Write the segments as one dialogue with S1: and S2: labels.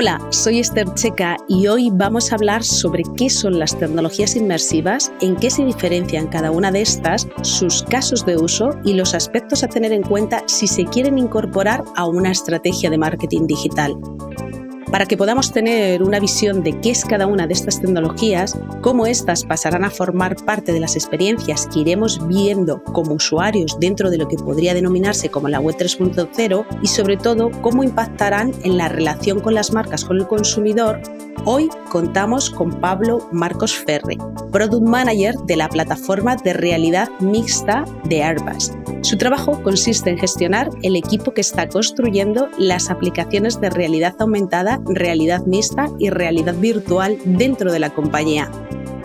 S1: Hola, soy Esther Checa y hoy vamos a hablar sobre qué son las tecnologías inmersivas, en qué se diferencian cada una de estas, sus casos de uso y los aspectos a tener en cuenta si se quieren incorporar a una estrategia de marketing digital para que podamos tener una visión de qué es cada una de estas tecnologías, cómo éstas pasarán a formar parte de las experiencias que iremos viendo como usuarios dentro de lo que podría denominarse como la web 3.0 y sobre todo cómo impactarán en la relación con las marcas con el consumidor, hoy contamos con Pablo Marcos Ferre, Product Manager de la plataforma de realidad mixta de Airbus su trabajo consiste en gestionar el equipo que está construyendo las aplicaciones de realidad aumentada, realidad mixta y realidad virtual dentro de la compañía.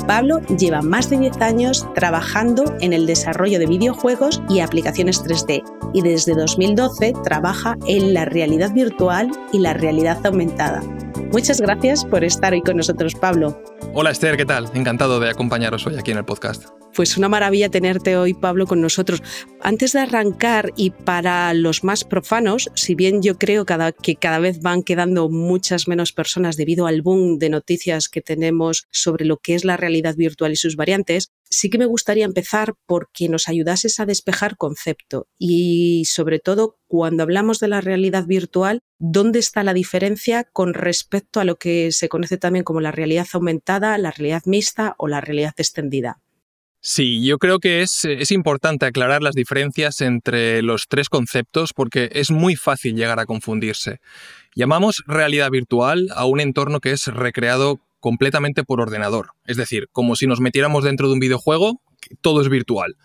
S1: Pablo lleva más de 10 años trabajando en el desarrollo de videojuegos y aplicaciones 3D y desde 2012 trabaja en la realidad virtual y la realidad aumentada. Muchas gracias por estar hoy con nosotros, Pablo.
S2: Hola Esther, ¿qué tal? Encantado de acompañaros hoy aquí en el podcast.
S1: Pues una maravilla tenerte hoy, Pablo, con nosotros. Antes de arrancar, y para los más profanos, si bien yo creo que cada vez van quedando muchas menos personas debido al boom de noticias que tenemos sobre lo que es la realidad virtual y sus variantes, sí que me gustaría empezar porque nos ayudases a despejar concepto y sobre todo cuando hablamos de la realidad virtual, ¿dónde está la diferencia con respecto a lo que se conoce también como la realidad aumentada, la realidad mixta o la realidad extendida?
S2: Sí, yo creo que es, es, importante aclarar las diferencias entre los tres conceptos porque es muy fácil llegar a confundirse. Llamamos realidad virtual a un entorno que es recreado completamente por ordenador, es decir, como si nos metiéramos dentro de un videojuego, todo es virtual.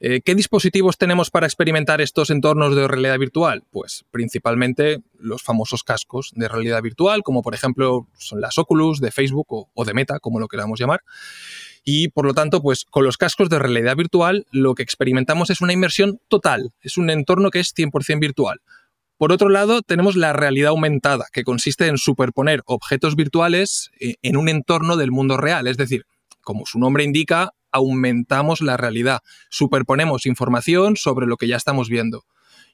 S2: Eh, ¿Qué dispositivos tenemos para experimentar estos entornos de realidad virtual? Pues principalmente los famosos cascos de realidad virtual, como por ejemplo son las Oculus de Facebook o, o de Meta, como lo queramos llamar. Y por lo tanto, pues con los cascos de realidad virtual lo que experimentamos es una inmersión total, es un entorno que es 100% virtual. Por otro lado, tenemos la realidad aumentada, que consiste en superponer objetos virtuales eh, en un entorno del mundo real, es decir, como su nombre indica, aumentamos la realidad, superponemos información sobre lo que ya estamos viendo.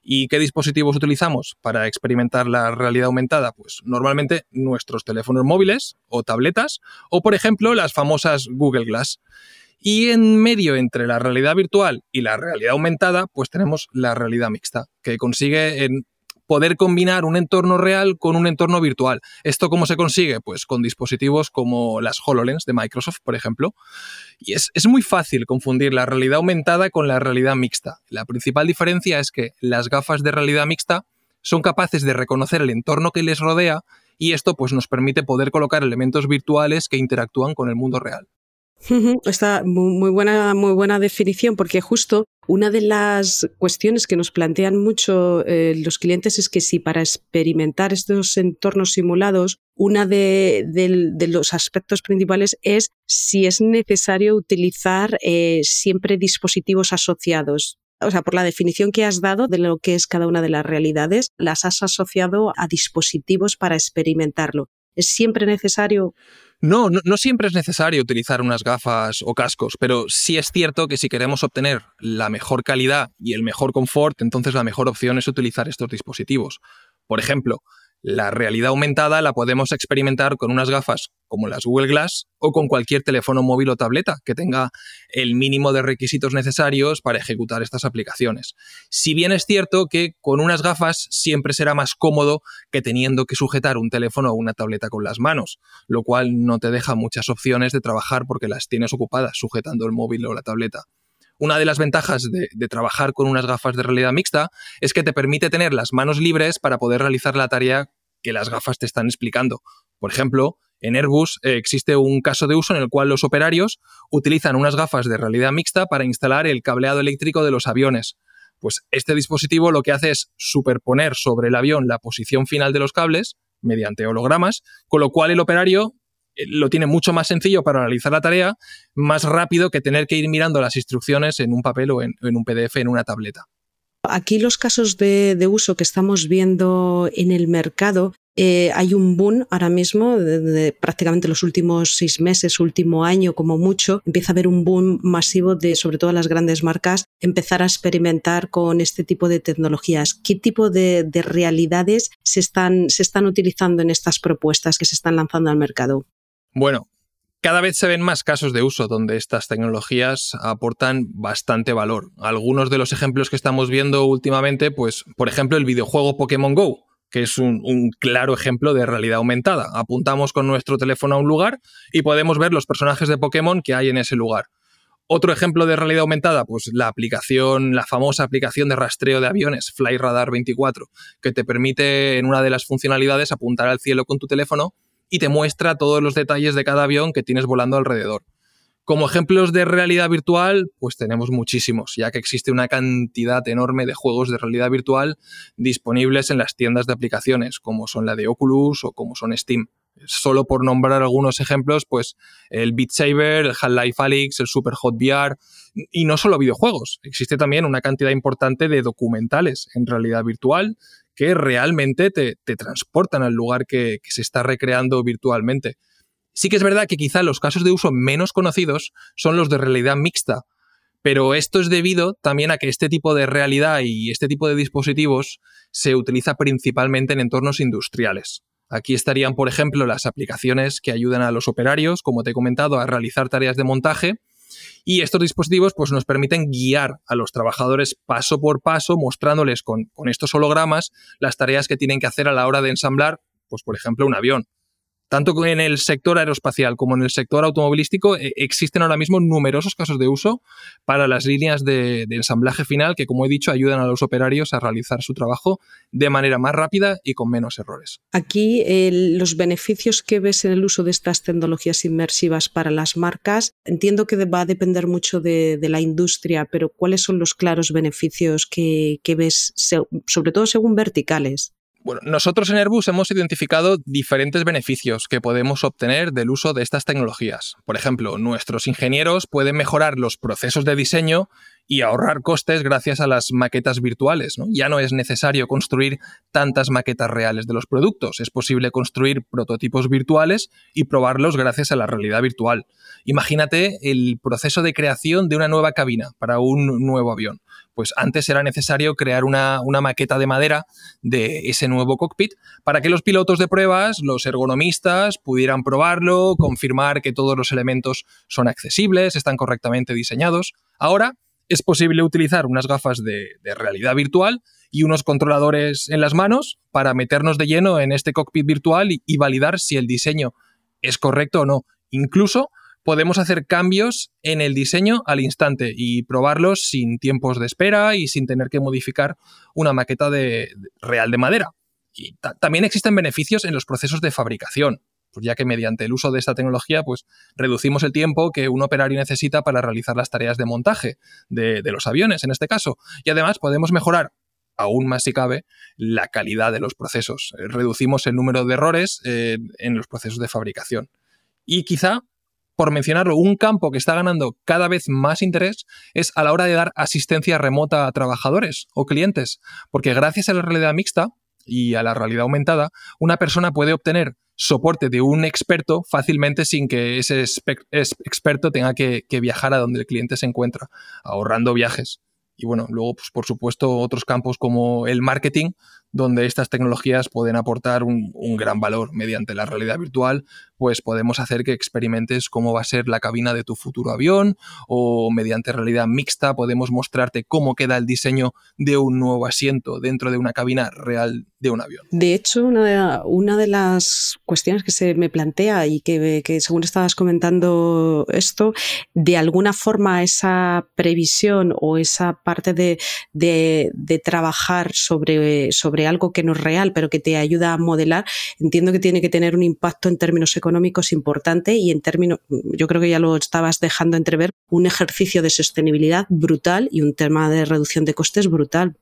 S2: ¿Y qué dispositivos utilizamos para experimentar la realidad aumentada? Pues normalmente nuestros teléfonos móviles o tabletas o por ejemplo las famosas Google Glass. Y en medio entre la realidad virtual y la realidad aumentada, pues tenemos la realidad mixta, que consigue en poder combinar un entorno real con un entorno virtual. ¿Esto cómo se consigue? Pues con dispositivos como las HoloLens de Microsoft, por ejemplo. Y es, es, muy fácil confundir la realidad aumentada con la realidad mixta. La principal diferencia es que las gafas de realidad mixta son capaces de reconocer el entorno que les rodea y esto pues, nos permite poder colocar elementos virtuales que interactúan con el mundo real.
S1: Está muy buena, muy buena definición, porque justo una de las cuestiones que nos plantean mucho eh, los clientes es que si para experimentar estos entornos simulados, uno de, los aspectos principales es si es necesario utilizar eh, siempre dispositivos asociados. O sea, por la definición que has dado de lo que es cada una de las realidades, las has asociado a dispositivos para experimentarlo. ¿Es siempre necesario?
S2: No, no, siempre es necesario utilizar unas gafas o cascos, pero sí es cierto que si queremos obtener la mejor calidad y el mejor confort, entonces la mejor opción es utilizar estos dispositivos. Por ejemplo, la realidad aumentada la podemos experimentar con unas gafas como las Google Glass o con cualquier teléfono móvil o tableta que tenga el mínimo de requisitos necesarios para ejecutar estas aplicaciones. Si bien es cierto que con unas gafas siempre será más cómodo que teniendo que sujetar un teléfono o una tableta con las manos, lo cual no te deja muchas opciones de trabajar porque las tienes ocupadas sujetando el móvil o la tableta. Una de las ventajas de, trabajar con unas gafas de realidad mixta es que te permite tener las manos libres para poder realizar la tarea que las gafas te están explicando. Por ejemplo, en Airbus eh, existe un caso de uso en el cual los operarios utilizan unas gafas de realidad mixta para instalar el cableado eléctrico de los aviones. Pues este dispositivo lo que hace es superponer sobre el avión la posición final de los cables mediante hologramas, con lo cual el operario lo tiene mucho más sencillo para realizar la tarea, más rápido que tener que ir mirando las instrucciones en un papel o en, un PDF en una tableta.
S1: Aquí los casos de, uso que estamos viendo en el mercado eh, hay un boom ahora mismo, de, prácticamente los últimos seis meses, último año como mucho, empieza a haber un boom masivo de, sobre todo las grandes marcas, empezar a experimentar con este tipo de tecnologías. ¿Qué tipo de, de realidades se están utilizando en estas propuestas que se están lanzando al mercado?
S2: Bueno, cada vez se ven más casos de uso donde estas tecnologías aportan bastante valor. Algunos de los ejemplos que estamos viendo últimamente, pues, por ejemplo, el videojuego Pokémon Go, que es un, claro ejemplo de realidad aumentada. Apuntamos con nuestro teléfono a un lugar y podemos ver los personajes de Pokémon que hay en ese lugar. Otro ejemplo de realidad aumentada, pues la aplicación, la famosa aplicación de rastreo de aviones, FlyRadar 24, que te permite en una de las funcionalidades apuntar al cielo con tu teléfono y te muestra todos los detalles de cada avión que tienes volando alrededor. Como ejemplos de realidad virtual, pues tenemos muchísimos, ya que existe una cantidad enorme de juegos de realidad virtual disponibles en las tiendas de aplicaciones, como son la de Oculus o como son Steam. Solo por nombrar algunos ejemplos, pues el Beat Saber, el Half-Life Alyx, el Super Hot VR, y no solo videojuegos, existe también una cantidad importante de documentales en realidad virtual que realmente te, transportan al lugar que se está recreando virtualmente. Sí que es verdad que quizá los casos de uso menos conocidos son los de realidad mixta, pero esto es debido también a que este tipo de realidad y este tipo de dispositivos se utiliza principalmente en entornos industriales. Aquí estarían, por ejemplo, las aplicaciones que ayudan a los operarios, como te he comentado, a realizar tareas de montaje. Y estos dispositivos pues, nos permiten guiar a los trabajadores paso por paso, mostrándoles con, con estos hologramas las tareas que tienen que hacer a la hora de ensamblar, pues, por ejemplo, un avión tanto en el sector aeroespacial como en el sector automovilístico, eh, existen ahora mismo numerosos casos de uso para las líneas de, ensamblaje final que, como he dicho, ayudan a los operarios a realizar su trabajo de manera más rápida y con menos errores.
S1: Aquí, los beneficios que ves en el uso de estas tecnologías inmersivas para las marcas, entiendo que va a depender mucho de, la industria, pero ¿cuáles son los claros beneficios que ves, sobre todo según verticales?
S2: Bueno, nosotros en Airbus hemos identificado diferentes beneficios que podemos obtener del uso de estas tecnologías. Por ejemplo, nuestros ingenieros pueden mejorar los procesos de diseño y ahorrar costes gracias a las maquetas virtuales. Ya no es necesario construir tantas maquetas reales de los productos, es posible construir prototipos virtuales y probarlos gracias a la realidad virtual. Imagínate el proceso de creación de una nueva cabina para un nuevo avión pues antes era necesario crear una, maqueta de madera de ese nuevo cockpit para que los pilotos de pruebas, los ergonomistas, pudieran probarlo, confirmar que todos los elementos son accesibles, están correctamente diseñados. Ahora es posible utilizar unas gafas de, realidad virtual y unos controladores en las manos para meternos de lleno en este cockpit virtual y validar si el diseño es correcto o no. Incluso podemos hacer cambios en el diseño al instante y probarlos sin tiempos de espera y sin tener que modificar una maqueta de, real de madera. Y también existen beneficios en los procesos de fabricación, pues ya que mediante el uso de esta tecnología pues, reducimos el tiempo que un operario necesita para realizar las tareas de montaje de, los aviones, en este caso. Y además podemos mejorar aún más si cabe, la calidad de los procesos. Reducimos el número de errores eh, en los procesos de fabricación. Y quizá por mencionarlo, un campo que está ganando cada vez más interés es a la hora de dar asistencia remota a trabajadores o clientes, porque gracias a la realidad mixta y a la realidad aumentada, una persona puede obtener soporte de un experto fácilmente sin que ese experto tenga que, viajar a donde el cliente se encuentra, ahorrando viajes. Y bueno, luego, pues, por supuesto, otros campos como el marketing, donde estas tecnologías pueden aportar un, gran valor mediante la realidad virtual, pues podemos hacer que experimentes cómo va a ser la cabina de tu futuro avión o mediante realidad mixta podemos mostrarte cómo queda el diseño de un nuevo asiento dentro de una cabina real de un avión.
S1: De hecho, una de, las cuestiones que se me plantea y que, según estabas comentando esto, de alguna forma esa previsión o esa parte de, trabajar sobre, sobre algo que no es real, pero que te ayuda a modelar, entiendo que tiene que tener un impacto en términos económicos importante y en términos, yo creo que ya lo estabas dejando entrever, un ejercicio de sostenibilidad brutal y un tema de reducción de costes brutal.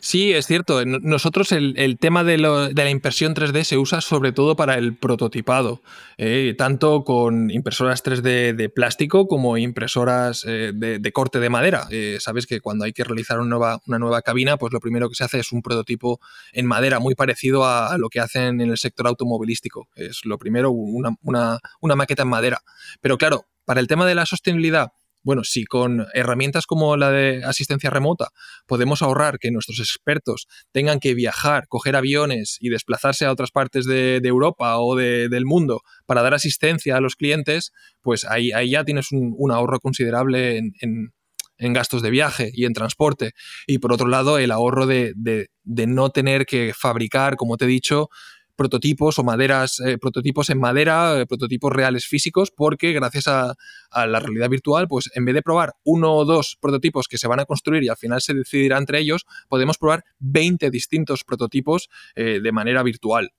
S2: Sí, es cierto. Nosotros el, tema de, la impresión 3D se usa sobre todo para el prototipado, eh, tanto con impresoras 3D de plástico como impresoras eh, de, corte de madera. Eh, sabes que cuando hay que realizar una nueva, cabina, pues lo primero que se hace es un prototipo en madera, muy parecido a, lo que hacen en el sector automovilístico. Es lo primero, una maqueta en madera. Pero claro, para el tema de la sostenibilidad, bueno, si con herramientas como la de asistencia remota podemos ahorrar que nuestros expertos tengan que viajar, coger aviones y desplazarse a otras partes de, Europa o del mundo para dar asistencia a los clientes, pues ahí, ya tienes un, ahorro considerable en, gastos de viaje y en transporte. Y por otro lado, el ahorro de, de no tener que fabricar, como te he dicho, prototipos o maderas, eh, prototipos en madera, eh, prototipos reales físicos, porque gracias a, la realidad virtual, pues en vez de probar uno o dos prototipos que se van a construir y al final se decidirá entre ellos, podemos probar 20 distintos prototipos eh, de manera virtual.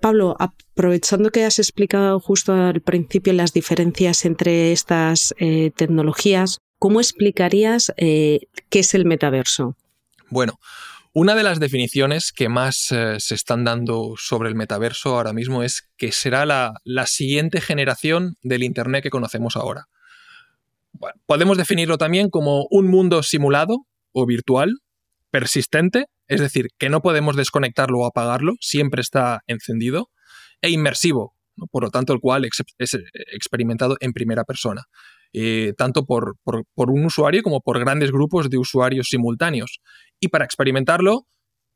S1: Pablo, aprovechando que has explicado justo al principio las diferencias entre estas tecnologías, ¿cómo explicarías qué es el metaverso?
S2: Bueno, una de las definiciones que más eh, se están dando sobre el metaverso ahora mismo es que será la, siguiente generación del Internet que conocemos ahora. podemos definirlo también como un mundo simulado o virtual, persistente, es decir, que no podemos desconectarlo o apagarlo, siempre está encendido, e inmersivo, por lo tanto el cual es experimentado en primera persona. Eh, tanto por, un usuario como por grandes grupos de usuarios simultáneos. Y para experimentarlo,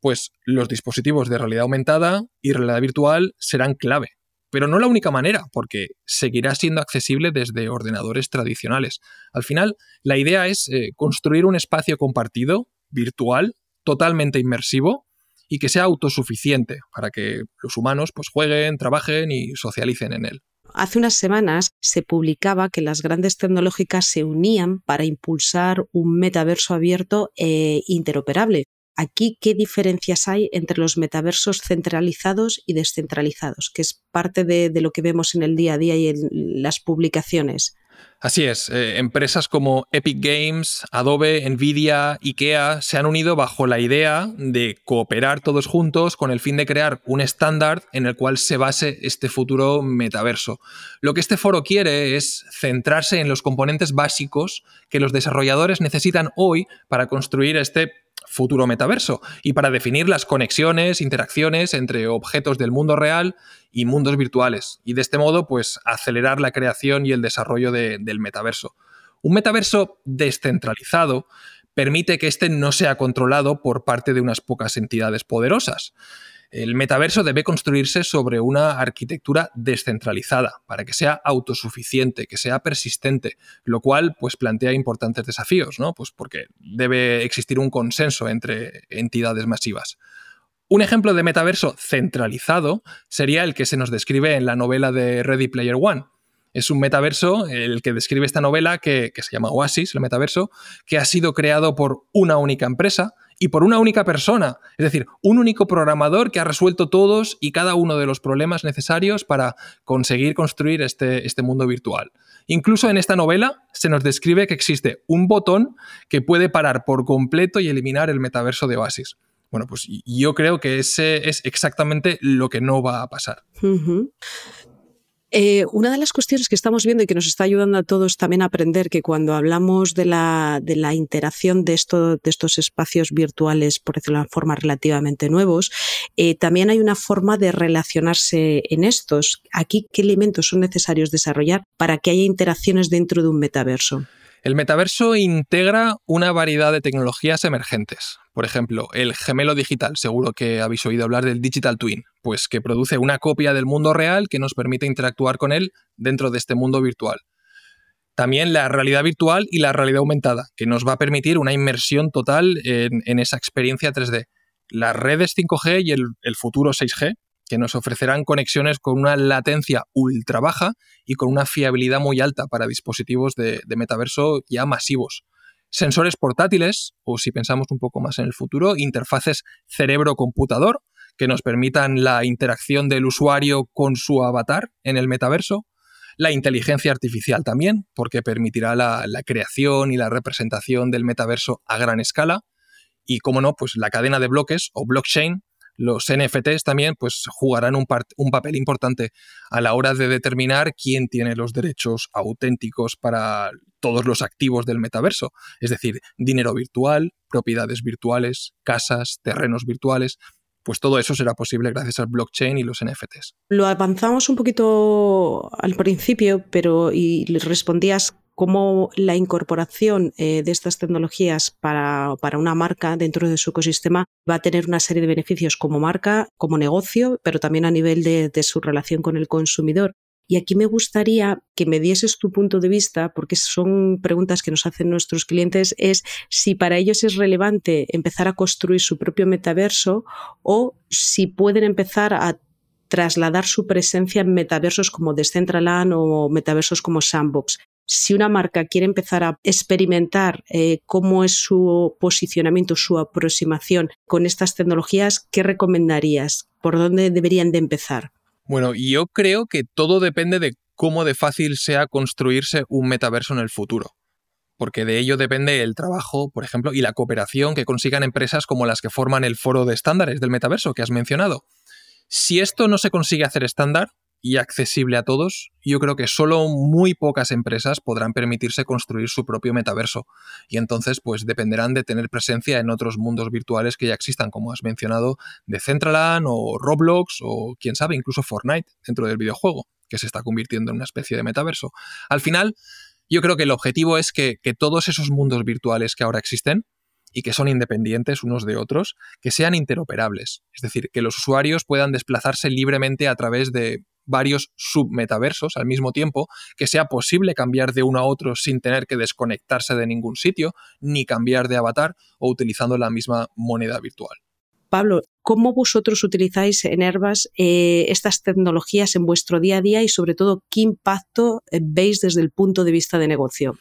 S2: pues los dispositivos de realidad aumentada y realidad virtual serán clave. Pero no la única manera, porque seguirá siendo accesible desde ordenadores tradicionales. Al final, la idea es eh, construir un espacio compartido, virtual, totalmente inmersivo y que sea autosuficiente para que los humanos pues, jueguen, trabajen y socialicen en él.
S1: Hace unas semanas se publicaba que las grandes tecnológicas se unían para impulsar un metaverso abierto e interoperable. Aquí, ¿qué diferencias hay entre los metaversos centralizados y descentralizados? Que es parte de, de lo que vemos en el día a día y en las publicaciones.
S2: Así es, eh, empresas como Epic Games, Adobe, Nvidia, IKEA se han unido bajo la idea de cooperar todos juntos con el fin de crear un estándar en el cual se base este futuro metaverso. Lo que este foro quiere es centrarse en los componentes básicos que los desarrolladores necesitan hoy para construir este futuro metaverso y para definir las conexiones, interacciones entre objetos del mundo real y mundos virtuales y de este modo pues acelerar la creación y el desarrollo del metaverso. Un metaverso descentralizado permite que éste no sea controlado por parte de unas pocas entidades poderosas. El metaverso debe construirse sobre una arquitectura descentralizada para que sea autosuficiente, que sea persistente, lo cual pues plantea importantes desafíos, ¿no? Pues porque debe existir un consenso entre entidades masivas. Un ejemplo de metaverso centralizado sería el que se nos describe en la novela de Ready Player One. Es un metaverso, el que describe esta novela, que, que se llama Oasis, el metaverso, que ha sido creado por una única empresa, y por una única persona. Es decir, un único programador que ha resuelto todos y cada uno de los problemas necesarios para conseguir construir este, este mundo virtual. Incluso en esta novela se nos describe que existe un botón que puede parar por completo y eliminar el metaverso de Oasis. Bueno, pues yo creo que ese es exactamente lo que no va a pasar.
S1: Eh, una de las cuestiones que estamos viendo y que nos está ayudando a todos también a aprender que cuando hablamos de la, de la interacción de, de estos espacios virtuales, por decirlo de una forma relativamente nuevos, eh, también hay una forma de relacionarse en estos. Aquí, ¿qué elementos son necesarios desarrollar para que haya interacciones dentro de un metaverso?
S2: El metaverso integra una variedad de tecnologías emergentes. Por ejemplo, el gemelo digital, seguro que habéis oído hablar del Digital Twin, pues que produce una copia del mundo real que nos permite interactuar con él dentro de este mundo virtual. También la realidad virtual y la realidad aumentada, que nos va a permitir una inmersión total en, esa experiencia 3D. Las redes 5G y el futuro 6G que nos ofrecerán conexiones con una latencia ultra baja y con una fiabilidad muy alta para dispositivos de, metaverso ya masivos. Sensores portátiles, o si pensamos un poco más en el futuro, interfaces cerebro-computador que nos permitan la interacción del usuario con su avatar en el metaverso. La inteligencia artificial también, porque permitirá la, creación y la representación del metaverso a gran escala. Y, como no, pues la cadena de bloques o blockchain, los NFTs también pues, jugarán un, un, papel importante a la hora de determinar quién tiene los derechos auténticos para todos los activos del metaverso, es decir, dinero virtual, propiedades virtuales, casas, terrenos virtuales. Pues todo eso será posible gracias al blockchain y los NFTs.
S1: Lo avanzamos un poquito al principio, pero y respondías cómo la incorporación eh, de estas tecnologías para, una marca dentro de su ecosistema va a tener una serie de beneficios como marca, como negocio, pero también a nivel de, su relación con el consumidor. Y aquí me gustaría que me dieses tu punto de vista, porque son preguntas que nos hacen nuestros clientes, es si para ellos es relevante empezar a construir su propio metaverso o si pueden empezar a trasladar su presencia en metaversos como Decentraland o metaversos como Sandbox si una marca quiere empezar a experimentar eh, cómo es su posicionamiento, su aproximación con estas tecnologías, ¿qué recomendarías? ¿Por dónde deberían de empezar?
S2: Bueno, yo creo que todo depende de cómo de fácil sea construirse un metaverso en el futuro. Porque de ello depende el trabajo, por ejemplo, y la cooperación que consigan empresas como las que forman el foro de estándares del metaverso que has mencionado. Si esto no se consigue hacer estándar, y accesible a todos, yo creo que solo muy pocas empresas podrán permitirse construir su propio metaverso y entonces pues dependerán de tener presencia en otros mundos virtuales que ya existan, como has mencionado, de Centraland o Roblox o quién sabe, incluso Fortnite dentro del videojuego, que se está convirtiendo en una especie de metaverso. Al final, yo creo que el objetivo es que, que todos esos mundos virtuales que ahora existen, y que son independientes unos de otros, que sean interoperables. Es decir, que los usuarios puedan desplazarse libremente a través de varios submetaversos al mismo tiempo, que sea posible cambiar de uno a otro sin tener que desconectarse de ningún sitio, ni cambiar de avatar o utilizando la misma moneda virtual.
S1: Pablo, ¿cómo vosotros utilizáis en Herbas eh, estas tecnologías en vuestro día a día y sobre todo qué impacto eh, veis desde el punto de vista de negocio?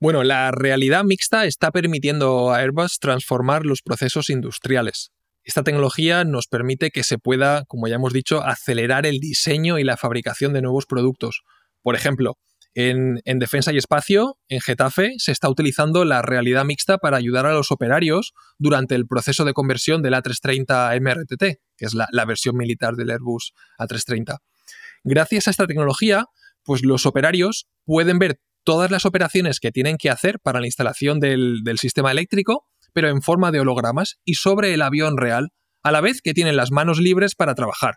S2: Bueno, la realidad mixta está permitiendo a Airbus transformar los procesos industriales. Esta tecnología nos permite que se pueda, como ya hemos dicho, acelerar el diseño y la fabricación de nuevos productos. Por ejemplo, en, defensa y espacio, en Getafe, se está utilizando la realidad mixta para ayudar a los operarios durante el proceso de conversión del A330 MRTT, que es la, versión militar del Airbus A330. Gracias a esta tecnología, pues los operarios pueden ver todas las operaciones que tienen que hacer para la instalación del sistema eléctrico pero en forma de hologramas y sobre el avión real, a la vez que tienen las manos libres para trabajar,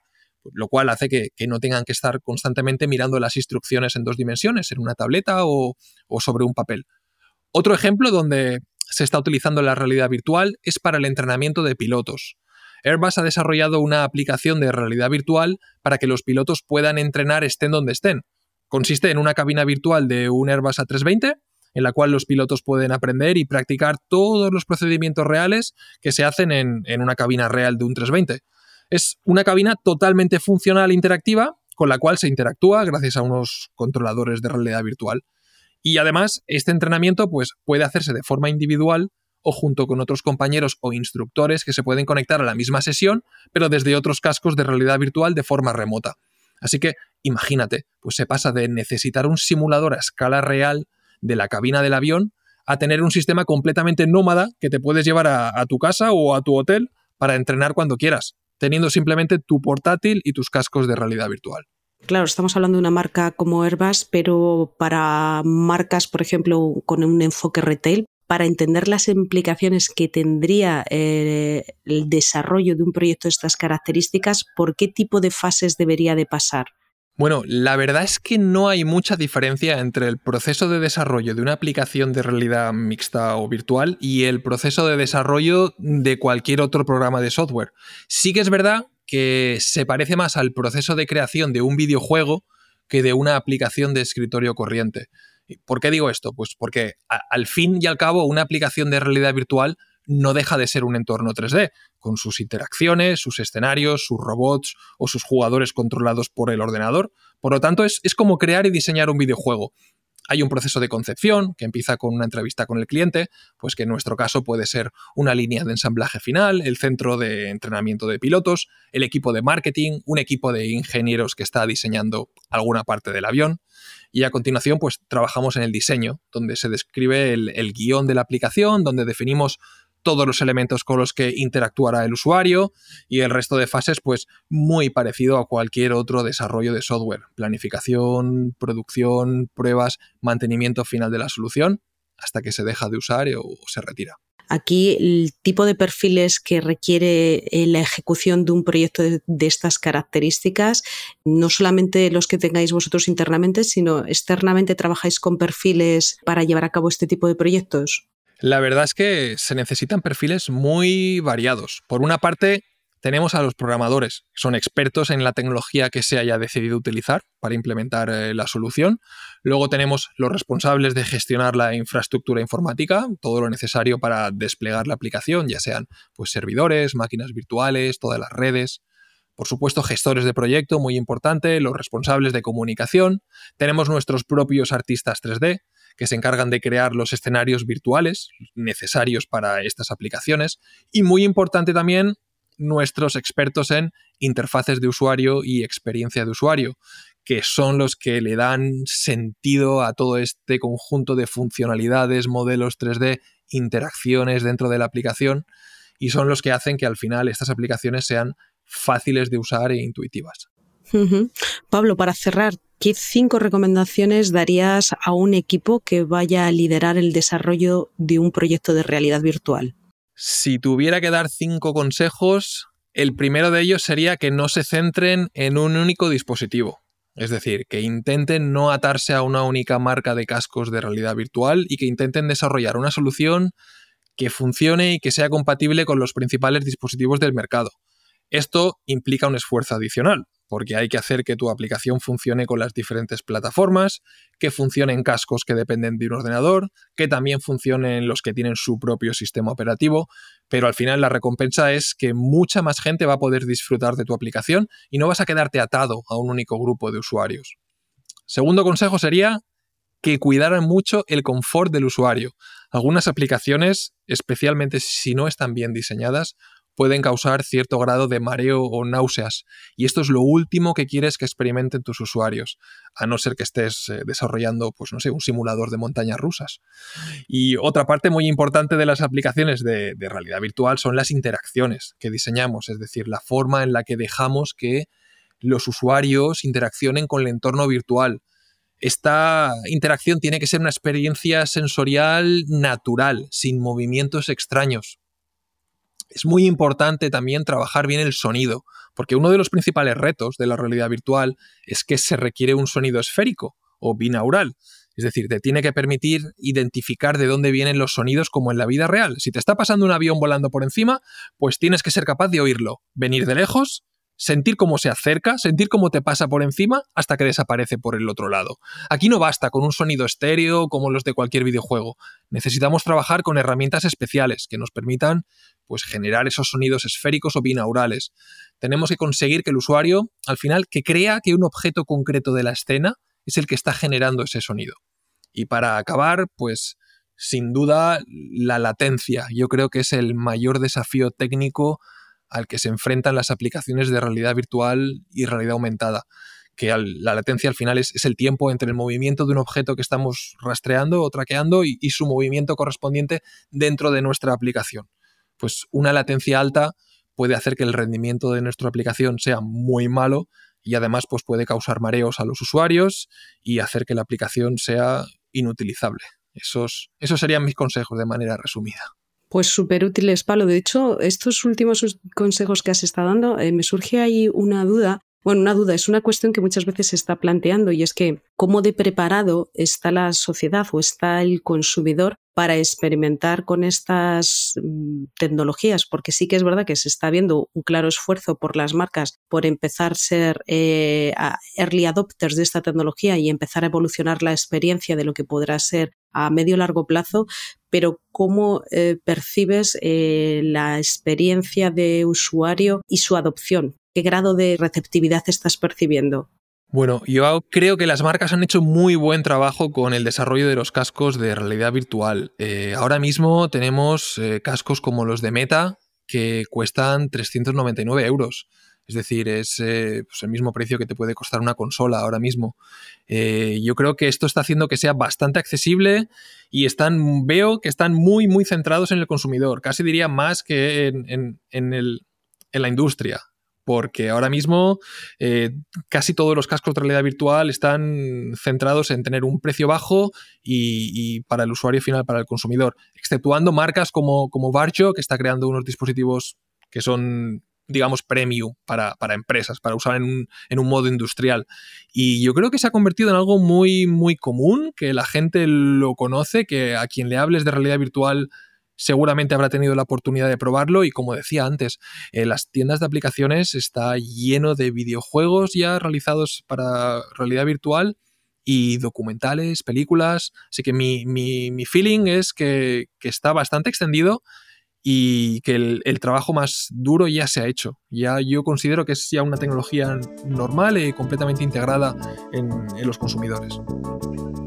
S2: lo cual hace que, no tengan que estar constantemente mirando las instrucciones en dos dimensiones, en una tableta o, o sobre un papel. Otro ejemplo donde se está utilizando la realidad virtual es para el entrenamiento de pilotos. Airbus ha desarrollado una aplicación de realidad virtual para que los pilotos puedan entrenar estén donde estén. Consiste en una cabina virtual de un Airbus A320 en la cual los pilotos pueden aprender y practicar todos los procedimientos reales que se hacen en, una cabina real de un 320. Es una cabina totalmente funcional e interactiva con la cual se interactúa gracias a unos controladores de realidad virtual. Y además, este entrenamiento pues, puede hacerse de forma individual o junto con otros compañeros o instructores que se pueden conectar a la misma sesión, pero desde otros cascos de realidad virtual de forma remota. Así que imagínate, pues se pasa de necesitar un simulador a escala real de la cabina del avión a tener un sistema completamente nómada que te puedes llevar a, tu casa o a tu hotel para entrenar cuando quieras, teniendo simplemente tu portátil y tus cascos de realidad virtual.
S1: Claro, estamos hablando de una marca como Airbus, pero para marcas, por ejemplo, con un enfoque retail, para entender las implicaciones que tendría eh, el desarrollo de un proyecto de estas características, ¿por qué tipo de fases debería de pasar?
S2: Bueno, la verdad es que no hay mucha diferencia entre el proceso de desarrollo de una aplicación de realidad mixta o virtual y el proceso de desarrollo de cualquier otro programa de software. Sí que es verdad que se parece más al proceso de creación de un videojuego que de una aplicación de escritorio corriente. ¿Por qué digo esto? Pues porque al fin y al cabo una aplicación de realidad virtual no deja de ser un entorno 3D, con sus interacciones, sus escenarios, sus robots o sus jugadores controlados por el ordenador. Por lo tanto, es, como crear y diseñar un videojuego. Hay un proceso de concepción que empieza con una entrevista con el cliente, pues que en nuestro caso puede ser una línea de ensamblaje final, el centro de entrenamiento de pilotos, el equipo de marketing, un equipo de ingenieros que está diseñando alguna parte del avión. Y a continuación, pues trabajamos en el diseño, donde se describe el, el guion de la aplicación, donde definimos todos los elementos con los que interactuará el usuario y el resto de fases pues muy parecido a cualquier otro desarrollo de software, planificación, producción, pruebas, mantenimiento final de la solución hasta que se deja de usar o, se retira.
S1: Aquí el tipo de perfiles que requiere eh, la ejecución de un proyecto de, de, estas características, no solamente los que tengáis vosotros internamente, sino externamente trabajáis con perfiles para llevar a cabo este tipo de proyectos.
S2: La verdad es que se necesitan perfiles muy variados. Por una parte, tenemos a los programadores, que son expertos en la tecnología que se haya decidido utilizar para implementar eh, la solución. Luego tenemos los responsables de gestionar la infraestructura informática, todo lo necesario para desplegar la aplicación, ya sean pues, servidores, máquinas virtuales, todas las redes. Por supuesto, gestores de proyecto, muy importante, los responsables de comunicación. Tenemos nuestros propios artistas 3D, que se encargan de crear los escenarios virtuales necesarios para estas aplicaciones. Y muy importante también nuestros expertos en interfaces de usuario y experiencia de usuario, que son los que le dan sentido a todo este conjunto de funcionalidades, modelos 3D, interacciones dentro de la aplicación y son los que hacen que al final estas aplicaciones sean fáciles de usar e intuitivas.
S1: Pablo, para cerrar, ¿qué cinco recomendaciones darías a un equipo que vaya a liderar el desarrollo de un proyecto de realidad virtual?
S2: Si tuviera que dar cinco consejos, el primero de ellos sería que no se centren en un único dispositivo. Es decir, que intenten no atarse a una única marca de cascos de realidad virtual y que intenten desarrollar una solución que funcione y que sea compatible con los principales dispositivos del mercado. Esto implica un esfuerzo adicional, porque hay que hacer que tu aplicación funcione con las diferentes plataformas, que funcione en cascos que dependen de un ordenador, que también funcionen los que tienen su propio sistema operativo, pero al final la recompensa es que mucha más gente va a poder disfrutar de tu aplicación y no vas a quedarte atado a un único grupo de usuarios. Segundo consejo sería que cuidaran mucho el confort del usuario. Algunas aplicaciones, especialmente si no están bien diseñadas, pueden causar cierto grado de mareo o náuseas. Y esto es lo último que quieres que experimenten tus usuarios, a no ser que estés eh, desarrollando, pues no sé, un simulador de montañas rusas. Y otra parte muy importante de las aplicaciones de, de realidad virtual son las interacciones que diseñamos, es decir, la forma en la que dejamos que los usuarios interaccionen con el entorno virtual. Esta interacción tiene que ser una experiencia sensorial natural, sin movimientos extraños es muy importante también trabajar bien el sonido, porque uno de los principales retos de la realidad virtual es que se requiere un sonido esférico o binaural. Es decir, te tiene que permitir identificar de dónde vienen los sonidos como en la vida real. Si te está pasando un avión volando por encima, pues tienes que ser capaz de oírlo, venir de lejos sentir cómo se acerca, sentir cómo te pasa por encima hasta que desaparece por el otro lado. Aquí no basta con un sonido estéreo como los de cualquier videojuego. Necesitamos trabajar con herramientas especiales que nos permitan pues, generar esos sonidos esféricos o binaurales. Tenemos que conseguir que el usuario, al final, que crea que un objeto concreto de la escena es el que está generando ese sonido. Y para acabar, pues sin duda la latencia. Yo creo que es el mayor desafío técnico al que se enfrentan las aplicaciones de realidad virtual y realidad aumentada que la latencia al final es, el tiempo entre el movimiento de un objeto que estamos rastreando o traqueando y, su movimiento correspondiente dentro de nuestra aplicación. Pues una latencia alta puede hacer que el rendimiento de nuestra aplicación sea muy malo y además pues puede causar mareos a los usuarios y hacer que la aplicación sea inutilizable. Esos, esos serían mis consejos de manera resumida.
S1: Pues súper útiles, Pablo. De hecho, estos últimos consejos que has estado dando, eh, me surge ahí una duda Bueno, una duda, es una cuestión que muchas veces se está planteando y es que cómo de preparado está la sociedad o está el consumidor para experimentar con estas mm, tecnologías, porque sí que es verdad que se está viendo un claro esfuerzo por las marcas por empezar a ser eh, early adopters de esta tecnología y empezar a evolucionar la experiencia de lo que podrá ser a medio largo plazo, pero cómo eh, percibes eh, la experiencia de usuario y su adopción. ¿Qué grado de receptividad estás percibiendo?
S2: Bueno, yo creo que las marcas han hecho muy buen trabajo con el desarrollo de los cascos de realidad virtual. Eh, ahora mismo tenemos eh, cascos como los de Meta que cuestan 399 euros. Es decir, es eh, pues el mismo precio que te puede costar una consola ahora mismo. yo creo que esto está haciendo que sea bastante accesible y están, veo que están muy, muy centrados en el consumidor. Casi diría más que en, en la industria porque ahora mismo eh, casi todos los cascos de realidad virtual están centrados en tener un precio bajo y, para el usuario final, para el consumidor, exceptuando marcas como, como Varjo, que está creando unos dispositivos que son digamos, premium para, empresas, para usar en un, en un, modo industrial. Y yo creo que se ha convertido en algo muy, muy común, que la gente lo conoce, que a quien le hables de realidad virtual seguramente habrá tenido la oportunidad de probarlo y como decía antes, en las tiendas de aplicaciones está lleno de videojuegos ya realizados para realidad virtual y documentales, películas, así que mi, feeling es que, está bastante extendido y que el, trabajo más duro ya se ha hecho. Ya yo considero que es ya una tecnología normal y completamente integrada en los consumidores.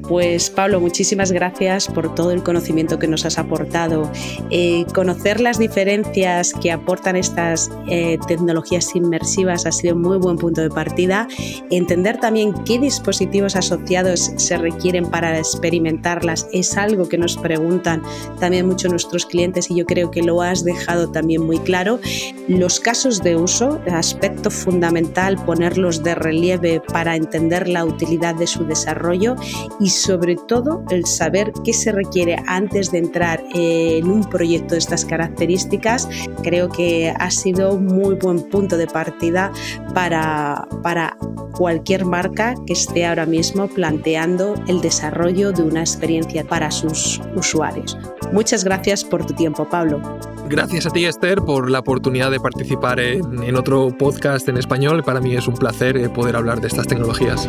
S1: Pues Pablo, muchísimas gracias por todo el conocimiento que nos has aportado. Eh, conocer las diferencias que aportan estas eh, tecnologías inmersivas ha sido un muy buen punto de partida. Entender también qué dispositivos asociados se requieren para experimentarlas es algo que nos preguntan también mucho nuestros clientes y yo creo que lo has dejado también muy claro. Los casos de uso, aspecto fundamental ponerlos de relieve para entender la utilidad de su desarrollo y sobre todo el saber qué se requiere antes de entrar en un proyecto de estas características, creo que ha sido un muy buen punto de partida para, para cualquier marca que esté ahora mismo planteando el desarrollo de una experiencia para sus usuarios. Muchas gracias por tu tiempo, Pablo.
S2: Gracias a ti, Esther, por la oportunidad de participar en, en otro podcast en español. Para mí es un placer eh, poder hablar de estas tecnologías.